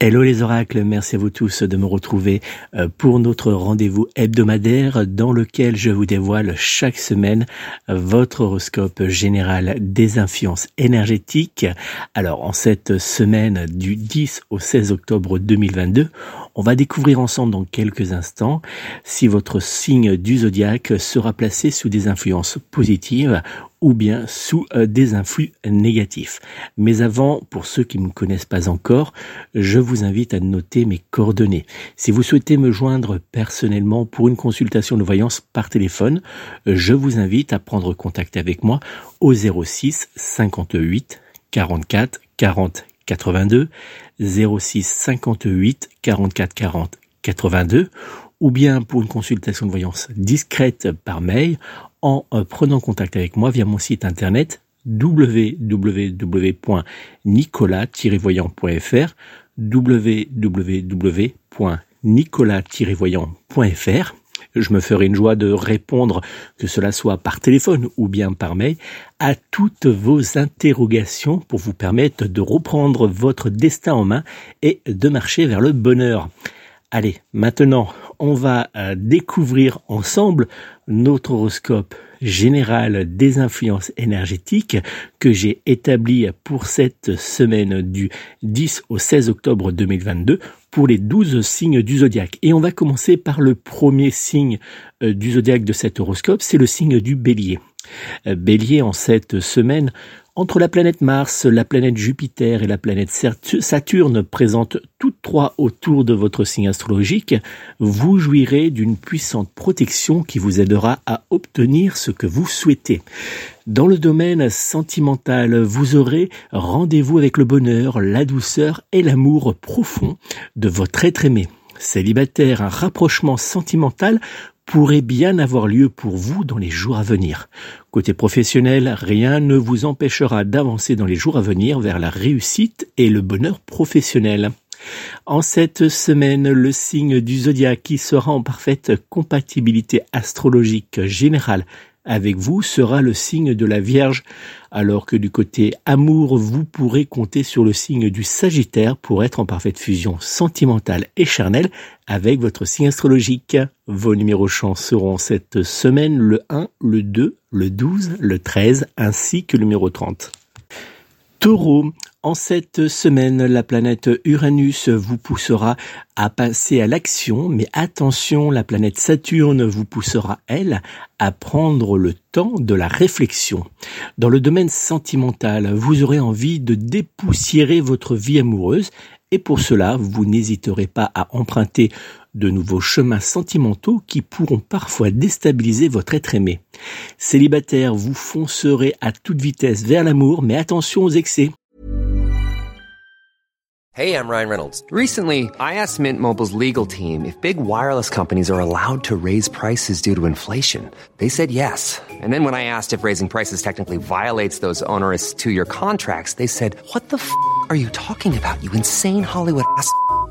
Hello les oracles, merci à vous tous de me retrouver euh, pour notre rendez-vous hebdomadaire dans lequel je vous dévoile chaque semaine votre horoscope général des influences énergétiques. Alors en cette semaine du 10 au 16 octobre 2022, on va découvrir ensemble dans quelques instants si votre signe du zodiaque sera placé sous des influences positives ou bien sous euh, des influx négatifs. Mais avant, pour ceux qui ne me connaissent pas encore, je vous invite à noter mes coordonnées. Si vous souhaitez me joindre personnellement pour une consultation de voyance par téléphone, je vous invite à prendre contact avec moi au 06 58 44 40 82 06 58 44 40 82 ou bien pour une consultation de voyance discrète par mail en euh, prenant contact avec moi via mon site internet www.nicolas-voyant.fr www.nicolas-voyant.fr je me ferai une joie de répondre, que cela soit par téléphone ou bien par mail, à toutes vos interrogations pour vous permettre de reprendre votre destin en main et de marcher vers le bonheur. Allez, maintenant, on va euh, découvrir ensemble notre horoscope général des influences énergétiques que j'ai établi pour cette semaine du 10 au 16 octobre 2022 pour les 12 signes du zodiaque. Et on va commencer par le premier signe euh, du zodiaque de cet horoscope, c'est le signe du bélier. Euh, bélier en cette semaine entre la planète Mars, la planète Jupiter et la planète Saturne présentes toutes trois autour de votre signe astrologique, vous jouirez d'une puissante protection qui vous aidera à obtenir ce que vous souhaitez. Dans le domaine sentimental, vous aurez rendez-vous avec le bonheur, la douceur et l'amour profond de votre être aimé. Célibataire, un rapprochement sentimental pourrait bien avoir lieu pour vous dans les jours à venir. Côté professionnel, rien ne vous empêchera d'avancer dans les jours à venir vers la réussite et le bonheur professionnel. En cette semaine, le signe du zodiaque qui sera en parfaite compatibilité astrologique générale avec vous sera le signe de la Vierge, alors que du côté amour, vous pourrez compter sur le signe du Sagittaire pour être en parfaite fusion sentimentale et charnelle avec votre signe astrologique. Vos numéros chance seront cette semaine le 1, le 2, le 12, le 13 ainsi que le numéro 30. Taureau, en cette semaine, la planète Uranus vous poussera à passer à l'action, mais attention, la planète Saturne vous poussera, elle, à prendre le temps de la réflexion. Dans le domaine sentimental, vous aurez envie de dépoussiérer votre vie amoureuse, et pour cela, vous n'hésiterez pas à emprunter de nouveaux chemins sentimentaux qui pourront parfois déstabiliser votre être aimé. Célibataire, vous foncerez à toute vitesse vers l'amour, mais attention aux excès. Hey, I'm Ryan Reynolds. Recently, I asked Mint Mobile's legal team if big wireless companies are allowed to raise prices due to inflation. They said yes. And then when I asked if raising prices technically violates those onerous two-year contracts, they said, "What the f*** are you talking about? You insane Hollywood ass."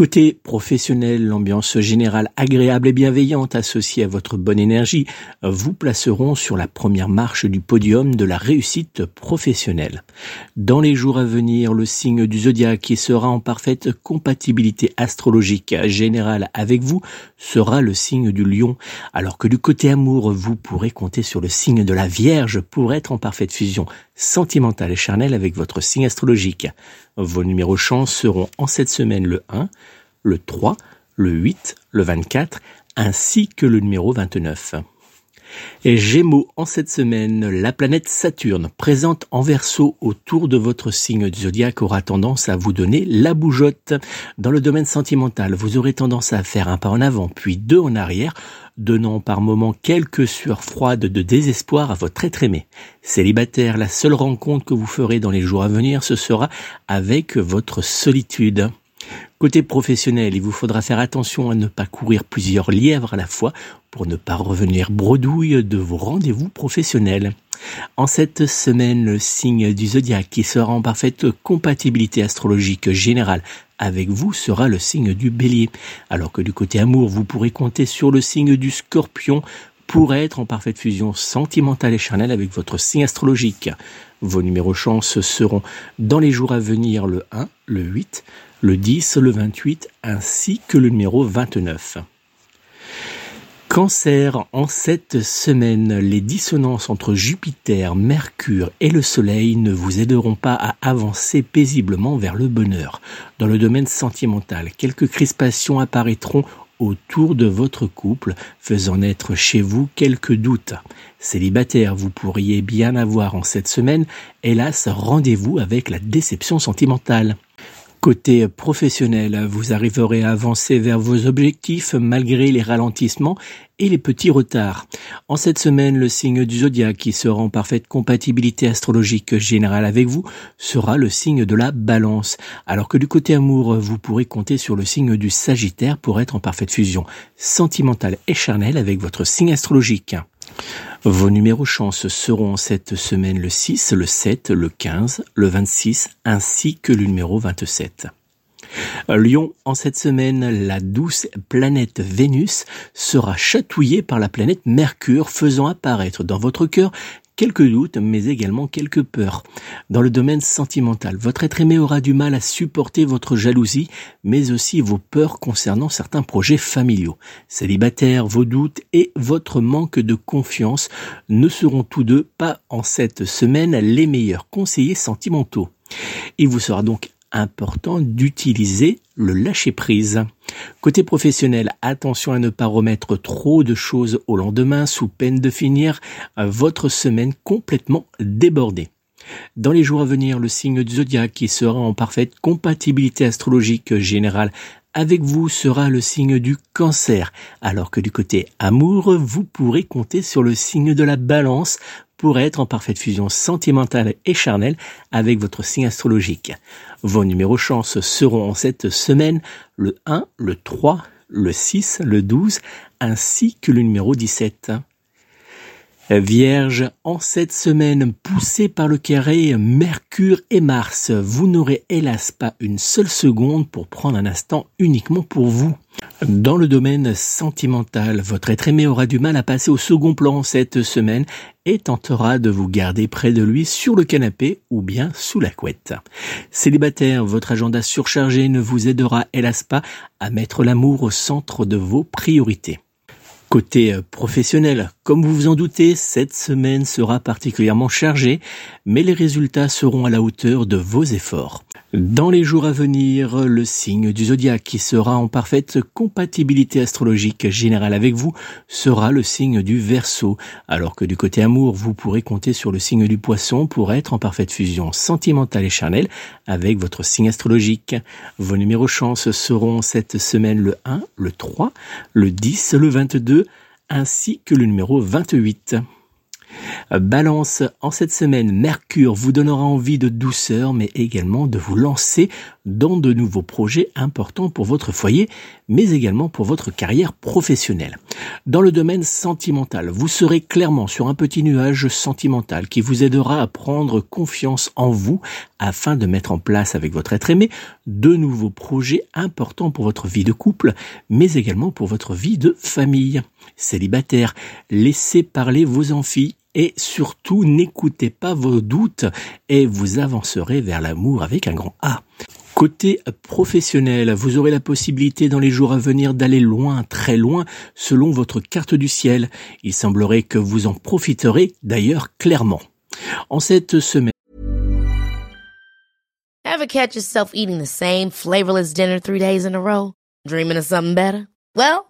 Côté professionnel, l'ambiance générale agréable et bienveillante associée à votre bonne énergie vous placeront sur la première marche du podium de la réussite professionnelle. Dans les jours à venir, le signe du zodiaque qui sera en parfaite compatibilité astrologique générale avec vous sera le signe du lion, alors que du côté amour, vous pourrez compter sur le signe de la Vierge pour être en parfaite fusion sentimentale et charnelle avec votre signe astrologique. Vos numéros chance seront en cette semaine le 1, le 3, le 8, le 24, ainsi que le numéro 29. Et Gémeaux, en cette semaine, la planète Saturne, présente en verso autour de votre signe zodiaque, aura tendance à vous donner la bougeotte. Dans le domaine sentimental, vous aurez tendance à faire un pas en avant, puis deux en arrière, donnant par moments quelques sueurs froides de désespoir à votre être aimé. Célibataire, la seule rencontre que vous ferez dans les jours à venir, ce sera avec votre solitude. Côté professionnel, il vous faudra faire attention à ne pas courir plusieurs lièvres à la fois pour ne pas revenir bredouille de vos rendez-vous professionnels. En cette semaine, le signe du zodiaque qui sera en parfaite compatibilité astrologique générale avec vous sera le signe du bélier, alors que du côté amour, vous pourrez compter sur le signe du scorpion pour être en parfaite fusion sentimentale et charnelle avec votre signe astrologique. Vos numéros chance seront dans les jours à venir le 1, le 8, le 10, le 28 ainsi que le numéro 29. Cancer, en cette semaine, les dissonances entre Jupiter, Mercure et le Soleil ne vous aideront pas à avancer paisiblement vers le bonheur. Dans le domaine sentimental, quelques crispations apparaîtront autour de votre couple, faisant naître chez vous quelques doutes. Célibataire, vous pourriez bien avoir en cette semaine, hélas, rendez-vous avec la déception sentimentale. Côté professionnel, vous arriverez à avancer vers vos objectifs malgré les ralentissements et les petits retards. En cette semaine, le signe du zodiaque qui sera en parfaite compatibilité astrologique générale avec vous sera le signe de la balance, alors que du côté amour, vous pourrez compter sur le signe du sagittaire pour être en parfaite fusion sentimentale et charnelle avec votre signe astrologique. Vos numéros chance seront cette semaine le 6, le 7, le 15, le 26 ainsi que le numéro 27. Lion, en cette semaine, la douce planète Vénus sera chatouillée par la planète Mercure, faisant apparaître dans votre cœur quelques doutes, mais également quelques peurs. Dans le domaine sentimental, votre être aimé aura du mal à supporter votre jalousie, mais aussi vos peurs concernant certains projets familiaux. Célibataire, vos doutes et votre manque de confiance ne seront tous deux pas en cette semaine les meilleurs conseillers sentimentaux. Il vous sera donc important d'utiliser le lâcher-prise. Côté professionnel, attention à ne pas remettre trop de choses au lendemain sous peine de finir votre semaine complètement débordée. Dans les jours à venir, le signe du zodiaque qui sera en parfaite compatibilité astrologique générale avec vous sera le signe du cancer, alors que du côté amour, vous pourrez compter sur le signe de la balance pour être en parfaite fusion sentimentale et charnelle avec votre signe astrologique. Vos numéros chance seront en cette semaine le 1, le 3, le 6, le 12 ainsi que le numéro 17. Vierge, en cette semaine poussée par le carré Mercure et Mars, vous n'aurez hélas pas une seule seconde pour prendre un instant uniquement pour vous. Dans le domaine sentimental, votre être aimé aura du mal à passer au second plan cette semaine et tentera de vous garder près de lui sur le canapé ou bien sous la couette. Célibataire, votre agenda surchargé ne vous aidera hélas pas à mettre l'amour au centre de vos priorités. Côté euh, professionnel, comme vous vous en doutez, cette semaine sera particulièrement chargée, mais les résultats seront à la hauteur de vos efforts. Dans les jours à venir, le signe du zodiaque qui sera en parfaite compatibilité astrologique générale avec vous sera le signe du Verseau, alors que du côté amour, vous pourrez compter sur le signe du Poisson pour être en parfaite fusion sentimentale et charnelle avec votre signe astrologique. Vos numéros chance seront cette semaine le 1, le 3, le 10, le 22 ainsi que le numéro 28. Balance, en cette semaine, Mercure vous donnera envie de douceur, mais également de vous lancer dans de nouveaux projets importants pour votre foyer, mais également pour votre carrière professionnelle. Dans le domaine sentimental, vous serez clairement sur un petit nuage sentimental qui vous aidera à prendre confiance en vous afin de mettre en place avec votre être aimé de nouveaux projets importants pour votre vie de couple, mais également pour votre vie de famille. Célibataire, laissez parler vos amphis et surtout n'écoutez pas vos doutes et vous avancerez vers l'amour avec un grand A. Côté professionnel, vous aurez la possibilité dans les jours à venir d'aller loin, très loin, selon votre carte du ciel. Il semblerait que vous en profiterez d'ailleurs clairement. En cette semaine. Ever catch yourself eating the same flavorless dinner three days in a row? Dreaming of something better? Well,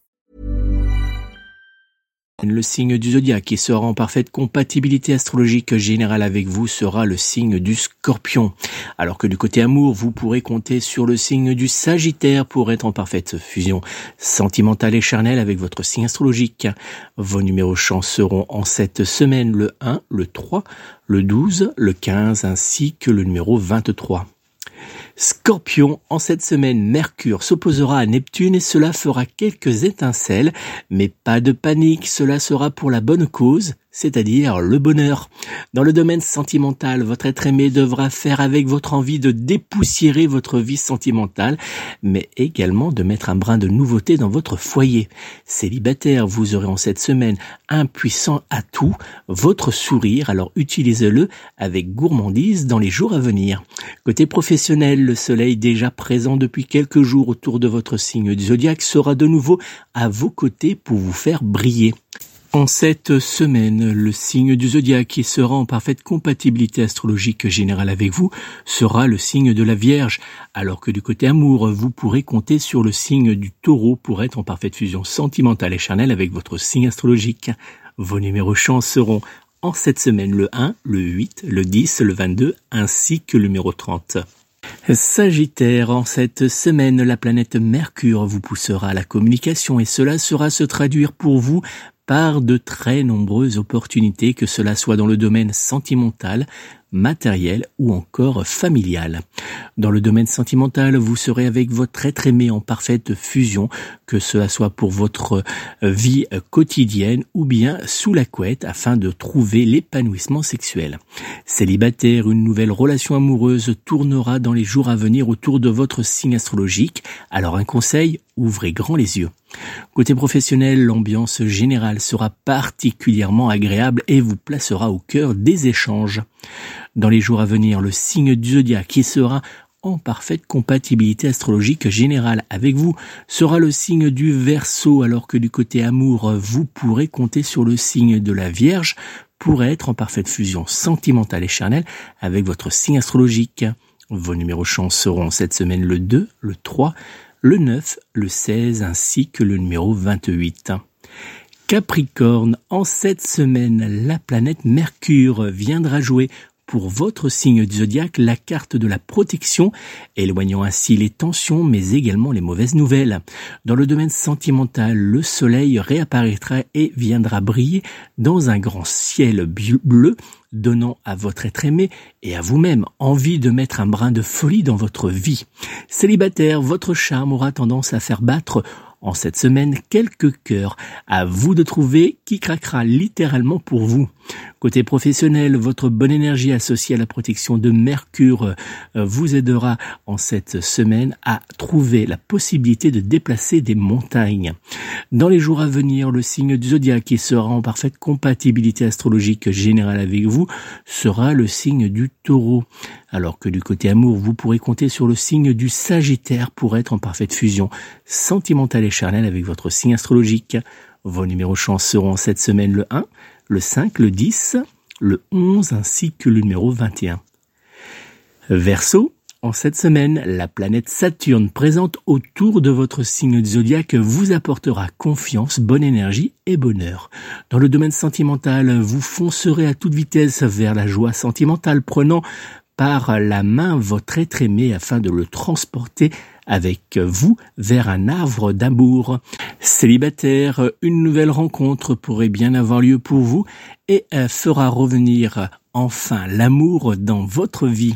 Le signe du zodiaque qui sera en parfaite compatibilité astrologique générale avec vous sera le signe du scorpion. Alors que du côté amour, vous pourrez compter sur le signe du sagittaire pour être en parfaite fusion sentimentale et charnelle avec votre signe astrologique. Vos numéros chance seront en cette semaine le 1, le 3, le 12, le 15 ainsi que le numéro 23. Scorpion, en cette semaine, Mercure s'opposera à Neptune et cela fera quelques étincelles, mais pas de panique, cela sera pour la bonne cause, c'est-à-dire le bonheur. Dans le domaine sentimental, votre être aimé devra faire avec votre envie de dépoussiérer votre vie sentimentale, mais également de mettre un brin de nouveauté dans votre foyer. Célibataire, vous aurez en cette semaine un puissant atout, votre sourire, alors utilisez-le avec gourmandise dans les jours à venir. Côté professionnel, le soleil déjà présent depuis quelques jours autour de votre signe du zodiaque sera de nouveau à vos côtés pour vous faire briller. En cette semaine, le signe du zodiaque qui sera en parfaite compatibilité astrologique générale avec vous sera le signe de la Vierge, alors que du côté amour, vous pourrez compter sur le signe du taureau pour être en parfaite fusion sentimentale et charnelle avec votre signe astrologique. Vos numéros chance seront en cette semaine le 1, le 8, le 10, le 22 ainsi que le numéro 30. Sagittaire, en cette semaine, la planète Mercure vous poussera à la communication et cela sera se traduire pour vous par de très nombreuses opportunités, que cela soit dans le domaine sentimental, matériel ou encore familial. Dans le domaine sentimental, vous serez avec votre être aimé en parfaite fusion, que cela soit pour votre vie quotidienne ou bien sous la couette afin de trouver l'épanouissement sexuel. Célibataire, une nouvelle relation amoureuse tournera dans les jours à venir autour de votre signe astrologique. Alors un conseil, ouvrez grand les yeux. Côté professionnel, l'ambiance générale sera particulièrement agréable et vous placera au cœur des échanges. Dans les jours à venir, le signe du zodiaque qui sera en parfaite compatibilité astrologique générale avec vous sera le signe du Verseau alors que du côté amour, vous pourrez compter sur le signe de la Vierge pour être en parfaite fusion sentimentale et charnelle avec votre signe astrologique. Vos numéros chance seront cette semaine le 2, le 3, le 9, le 16 ainsi que le numéro 28. Capricorne, en cette semaine, la planète Mercure viendra jouer pour votre signe du zodiaque la carte de la protection, éloignant ainsi les tensions mais également les mauvaises nouvelles. Dans le domaine sentimental, le soleil réapparaîtra et viendra briller dans un grand ciel bleu donnant à votre être aimé et à vous-même envie de mettre un brin de folie dans votre vie. Célibataire, votre charme aura tendance à faire battre en cette semaine quelques cœurs. À vous de trouver qui craquera littéralement pour vous. Côté professionnel, votre bonne énergie associée à la protection de Mercure euh, vous aidera en cette semaine à trouver la possibilité de déplacer des montagnes. Dans les jours à venir, le signe du zodiaque qui sera en parfaite compatibilité astrologique générale avec vous sera le signe du taureau. Alors que du côté amour, vous pourrez compter sur le signe du Sagittaire pour être en parfaite fusion sentimentale et charnelle avec votre signe astrologique. Vos numéros chance seront cette semaine le 1, le 5, le 10, le 11 ainsi que le numéro 21. Verseau, en cette semaine, la planète Saturne présente autour de votre signe zodiaque vous apportera confiance, bonne énergie et bonheur. Dans le domaine sentimental, vous foncerez à toute vitesse vers la joie sentimentale, prenant par la main votre être aimé afin de le transporter avec vous vers un arbre d'amour. Célibataire, une nouvelle rencontre pourrait bien avoir lieu pour vous et fera revenir enfin l'amour dans votre vie.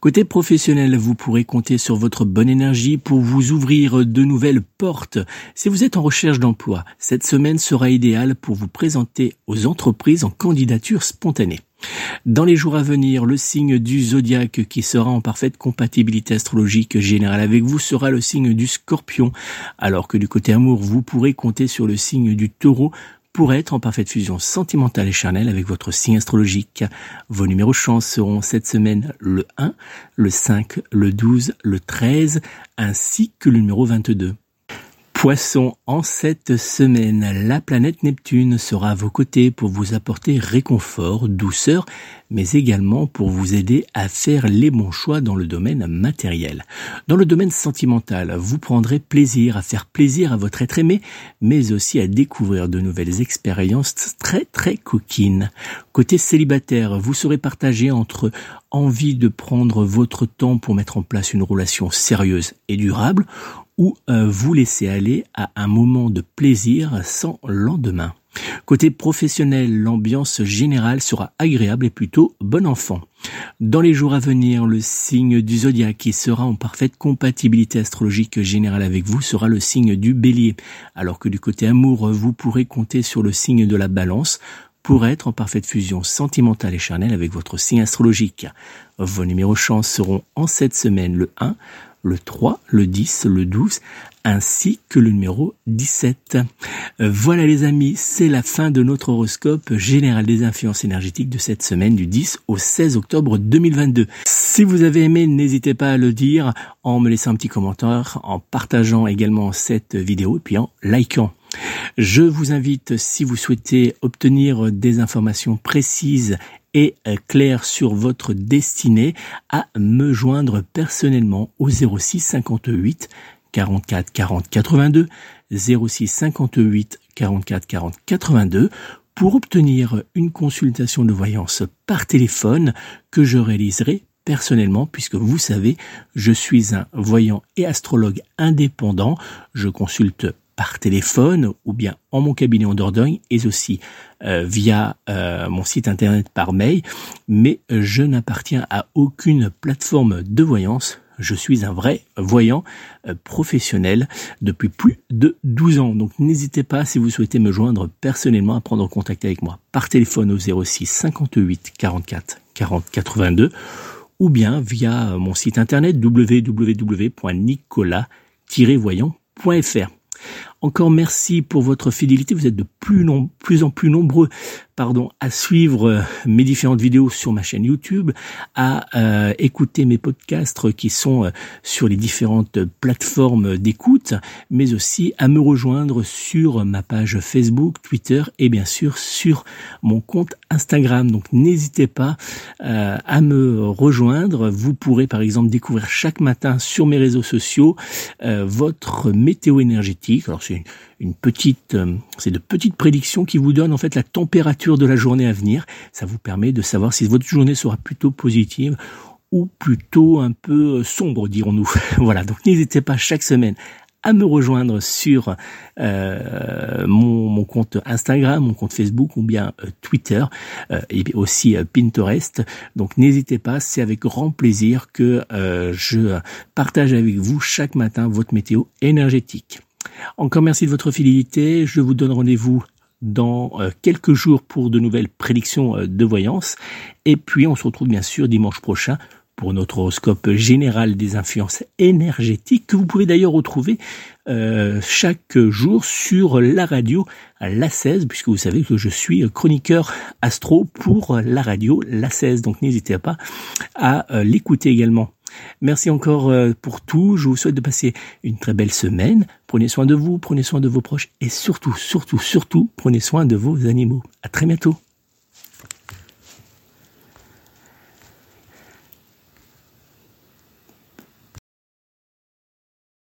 Côté professionnel, vous pourrez compter sur votre bonne énergie pour vous ouvrir de nouvelles portes. Si vous êtes en recherche d'emploi, cette semaine sera idéale pour vous présenter aux entreprises en candidature spontanée. Dans les jours à venir, le signe du zodiaque qui sera en parfaite compatibilité astrologique générale avec vous sera le signe du scorpion, alors que du côté amour, vous pourrez compter sur le signe du taureau pour être en parfaite fusion sentimentale et charnelle avec votre signe astrologique. Vos numéros chance seront cette semaine le 1, le 5, le 12, le 13 ainsi que le numéro 22. Poisson, en cette semaine, la planète Neptune sera à vos côtés pour vous apporter réconfort, douceur, mais également pour vous aider à faire les bons choix dans le domaine matériel. Dans le domaine sentimental, vous prendrez plaisir à faire plaisir à votre être aimé, mais aussi à découvrir de nouvelles expériences très très coquines. Côté célibataire, vous serez partagé entre envie de prendre votre temps pour mettre en place une relation sérieuse et durable, ou euh, vous laisser aller à un moment de plaisir sans lendemain. Côté professionnel, l'ambiance générale sera agréable et plutôt bon enfant. Dans les jours à venir, le signe du zodiaque qui sera en parfaite compatibilité astrologique générale avec vous sera le signe du bélier, alors que du côté amour, vous pourrez compter sur le signe de la balance pour être en parfaite fusion sentimentale et charnelle avec votre signe astrologique. Vos numéros chance seront en cette semaine le 1, le 3, le 10, le 12, ainsi que le numéro 17. Euh, voilà les amis, c'est la fin de notre horoscope général des influences énergétiques de cette semaine du 10 au 16 octobre 2022. Si vous avez aimé, n'hésitez pas à le dire en me laissant un petit commentaire, en partageant également cette vidéo et puis en likant. Je vous invite, si vous souhaitez obtenir des informations précises et claires sur votre destinée, à me joindre personnellement au 06 58 44 40 82 06 58 44 40 82 pour obtenir une consultation de voyance par téléphone que je réaliserai personnellement, puisque vous savez, je suis un voyant et astrologue indépendant. Je consulte par téléphone ou bien en mon cabinet en Dordogne et aussi euh, via euh, mon site internet par mail, mais je n'appartiens à aucune plateforme de voyance. Je suis un vrai voyant euh, professionnel depuis plus de 12 ans. Donc n'hésitez pas si vous souhaitez me joindre personnellement à prendre contact avec moi par téléphone au 06 58 44 40 82 ou bien via mon site internet www.nicolas-voyant.fr. Encore merci pour votre fidélité. Vous êtes de plus, en plus nombreux pardon, à suivre euh, mes différentes vidéos sur ma chaîne YouTube, à euh, écouter mes podcasts qui sont euh, sur les différentes plateformes d'écoute, mais aussi à me rejoindre sur ma page Facebook, Twitter et bien sûr sur mon compte Instagram. Donc n'hésitez pas à me rejoindre. Vous pourrez par exemple découvrir chaque matin sur mes réseaux sociaux votre météo énergétique. Alors c'est une petite, euh, c'est de petites prédictions qui vous donnent en fait la température de la journée à venir. Ça vous permet de savoir si votre journée sera plutôt positive ou plutôt un peu euh, sombre, dirons-nous. voilà, donc n'hésitez pas chaque semaine à me rejoindre sur euh, mon, compte Instagram, mon compte Facebook ou bien Twitter et aussi Pinterest. Donc n'hésitez pas, c'est avec grand plaisir que je partage avec vous chaque matin votre météo énergétique. Encore merci de votre fidélité. Je vous donne rendez-vous dans euh, quelques jours pour de nouvelles prédictions euh, de voyance. Et puis on se retrouve bien sûr dimanche prochain pour notre horoscope général des influences énergétiques que vous pouvez d'ailleurs retrouver euh, chaque jour sur la radio La 16 puisque vous savez que je suis chroniqueur astro pour la radio La 16 donc n'hésitez pas à l'écouter également. Merci encore euh, pour tout. Je vous souhaite de passer une très belle semaine. Prenez soin de vous, prenez soin de vos proches et surtout, surtout, surtout, prenez soin de vos animaux. À très bientôt.